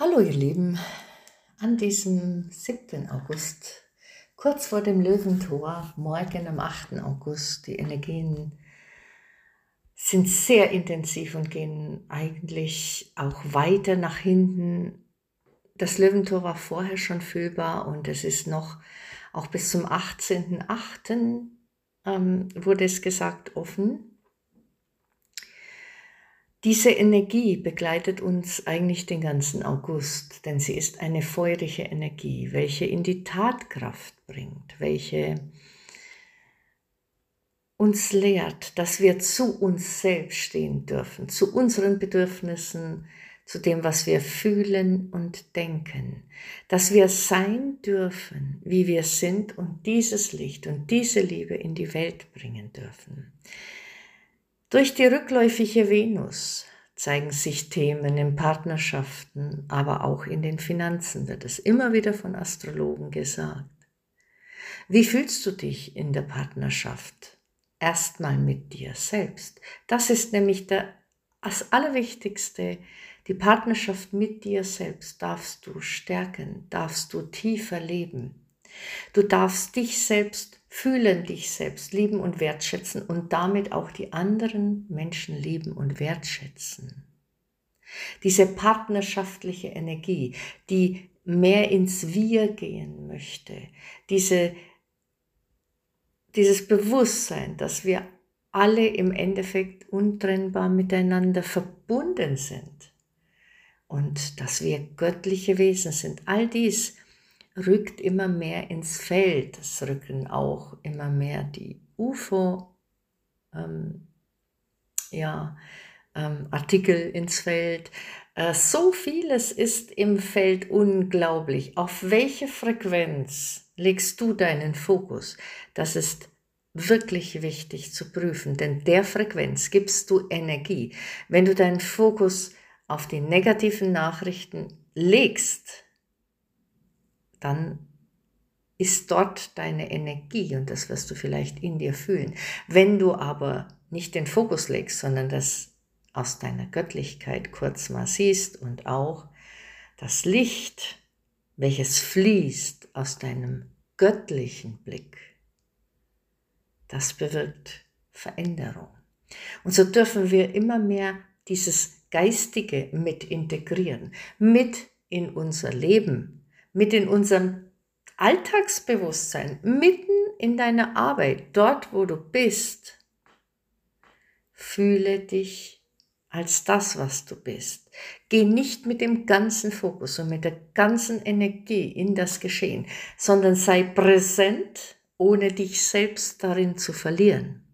Hallo ihr Lieben, an diesem 7. August, kurz vor dem Löwentor, morgen am 8. August, die Energien sind sehr intensiv und gehen eigentlich auch weiter nach hinten. Das Löwentor war vorher schon fühlbar und es ist noch auch bis zum 18.8. Ähm, wurde es gesagt offen. Diese Energie begleitet uns eigentlich den ganzen August, denn sie ist eine feurige Energie, welche in die Tatkraft bringt, welche uns lehrt, dass wir zu uns selbst stehen dürfen, zu unseren Bedürfnissen, zu dem, was wir fühlen und denken, dass wir sein dürfen, wie wir sind und dieses Licht und diese Liebe in die Welt bringen dürfen. Durch die rückläufige Venus zeigen sich Themen in Partnerschaften, aber auch in den Finanzen wird es immer wieder von Astrologen gesagt. Wie fühlst du dich in der Partnerschaft? Erstmal mit dir selbst. Das ist nämlich der, das Allerwichtigste. Die Partnerschaft mit dir selbst darfst du stärken, darfst du tiefer leben. Du darfst dich selbst fühlen, dich selbst lieben und wertschätzen und damit auch die anderen Menschen lieben und wertschätzen. Diese partnerschaftliche Energie, die mehr ins Wir gehen möchte, diese, dieses Bewusstsein, dass wir alle im Endeffekt untrennbar miteinander verbunden sind und dass wir göttliche Wesen sind. All dies rückt immer mehr ins Feld. Es rücken auch immer mehr die UFO, ähm, ja, ähm, Artikel ins Feld. Äh, so vieles ist im Feld unglaublich. Auf welche Frequenz legst du deinen Fokus? Das ist wirklich wichtig zu prüfen, denn der Frequenz gibst du Energie. Wenn du deinen Fokus auf die negativen Nachrichten legst, dann ist dort deine Energie und das wirst du vielleicht in dir fühlen. Wenn du aber nicht den Fokus legst, sondern das aus deiner Göttlichkeit kurz mal siehst und auch das Licht, welches fließt aus deinem göttlichen Blick, das bewirkt Veränderung. Und so dürfen wir immer mehr dieses Geistige mit integrieren, mit in unser Leben mit in unserem Alltagsbewusstsein, mitten in deiner Arbeit, dort wo du bist. Fühle dich als das, was du bist. Geh nicht mit dem ganzen Fokus und mit der ganzen Energie in das Geschehen, sondern sei präsent, ohne dich selbst darin zu verlieren.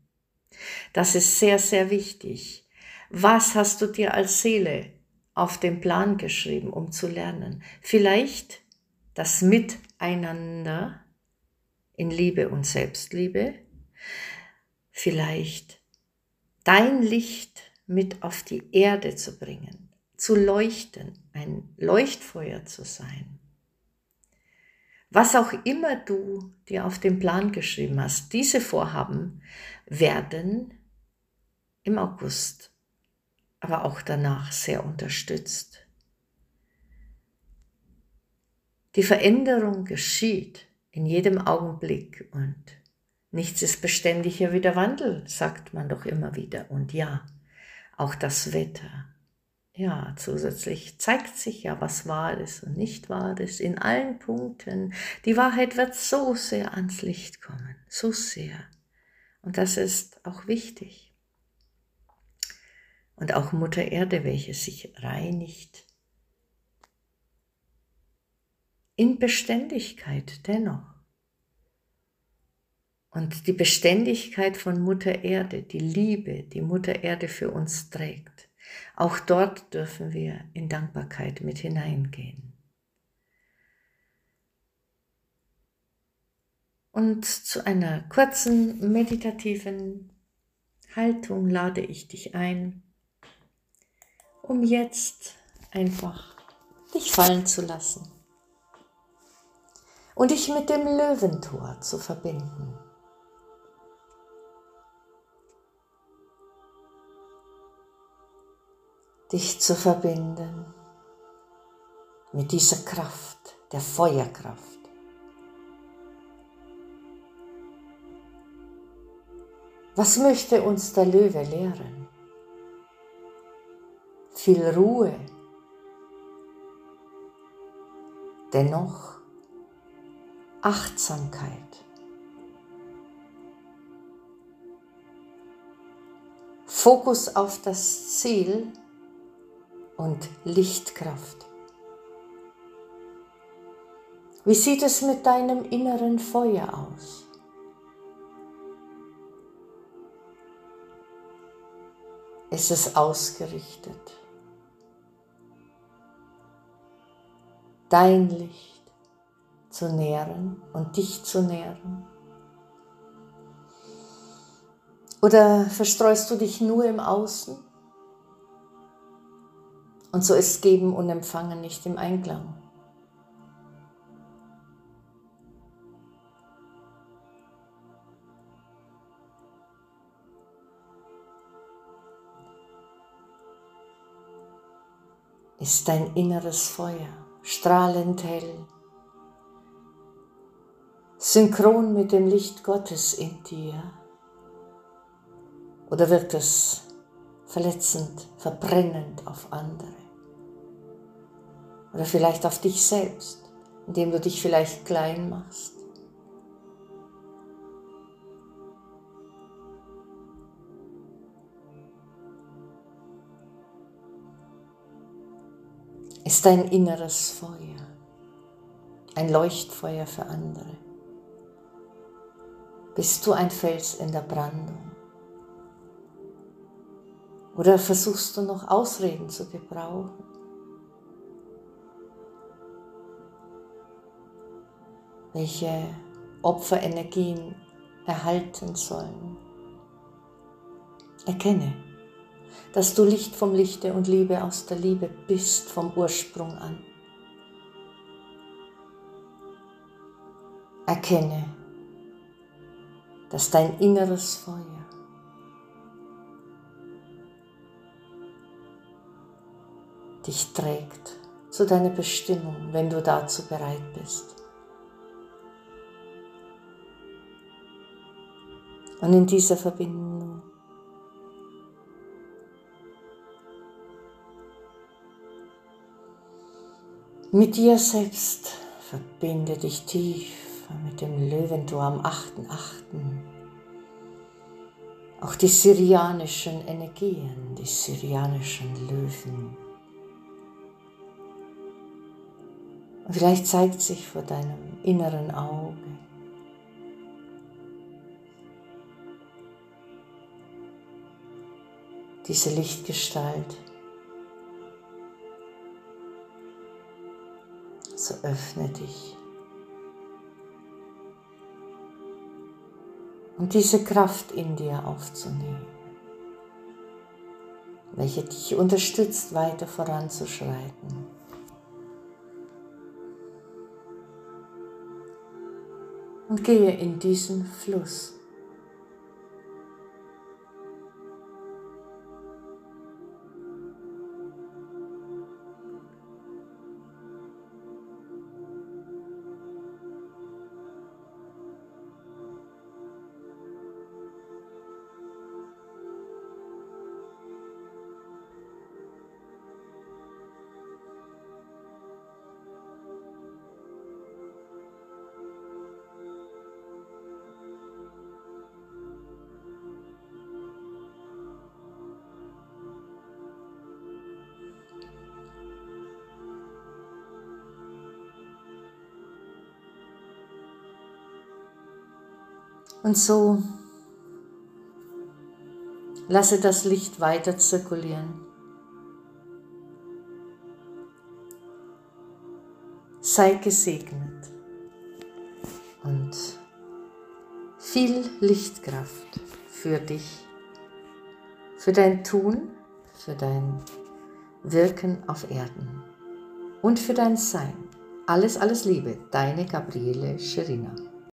Das ist sehr, sehr wichtig. Was hast du dir als Seele auf den Plan geschrieben, um zu lernen? Vielleicht das Miteinander in Liebe und Selbstliebe, vielleicht dein Licht mit auf die Erde zu bringen, zu leuchten, ein Leuchtfeuer zu sein. Was auch immer du dir auf den Plan geschrieben hast, diese Vorhaben werden im August, aber auch danach sehr unterstützt. Die Veränderung geschieht in jedem Augenblick und nichts ist beständiger wie der Wandel, sagt man doch immer wieder. Und ja, auch das Wetter. Ja, zusätzlich zeigt sich ja, was wahr ist und nicht wahr ist, in allen Punkten. Die Wahrheit wird so sehr ans Licht kommen, so sehr. Und das ist auch wichtig. Und auch Mutter Erde, welche sich reinigt in Beständigkeit dennoch. Und die Beständigkeit von Mutter Erde, die Liebe, die Mutter Erde für uns trägt, auch dort dürfen wir in Dankbarkeit mit hineingehen. Und zu einer kurzen meditativen Haltung lade ich dich ein, um jetzt einfach dich fallen zu lassen und dich mit dem Löwentor zu verbinden. Dich zu verbinden mit dieser Kraft, der Feuerkraft. Was möchte uns der Löwe lehren? Viel Ruhe, dennoch Achtsamkeit. Fokus auf das Ziel und Lichtkraft. Wie sieht es mit deinem inneren Feuer aus? Ist es ausgerichtet? Dein Licht zu nähren und dich zu nähren? Oder verstreust du dich nur im Außen? Und so ist Geben und Empfangen nicht im Einklang. Ist dein inneres Feuer strahlend hell, synchron mit dem Licht Gottes in dir? Oder wirkt es verletzend, verbrennend auf andere? Oder vielleicht auf dich selbst, indem du dich vielleicht klein machst. Ist dein inneres Feuer ein Leuchtfeuer für andere? Bist du ein Fels in der Brandung? Oder versuchst du noch Ausreden zu gebrauchen? welche Opferenergien erhalten sollen. Erkenne, dass du Licht vom Lichte und Liebe aus der Liebe bist vom Ursprung an. Erkenne, dass dein inneres Feuer dich trägt zu deiner Bestimmung, wenn du dazu bereit bist. Und in dieser Verbindung mit dir selbst verbinde dich tief mit dem Löwentor am 8.8. Auch die syrianischen Energien, die syrianischen Löwen. vielleicht zeigt sich vor deinem inneren Auge diese Lichtgestalt. So öffne dich. Und diese Kraft in dir aufzunehmen, welche dich unterstützt, weiter voranzuschreiten. Und gehe in diesen Fluss. Und so lasse das Licht weiter zirkulieren. Sei gesegnet und viel Lichtkraft für dich, für dein Tun, für dein Wirken auf Erden und für dein Sein. Alles, alles Liebe, deine Gabriele Scherina.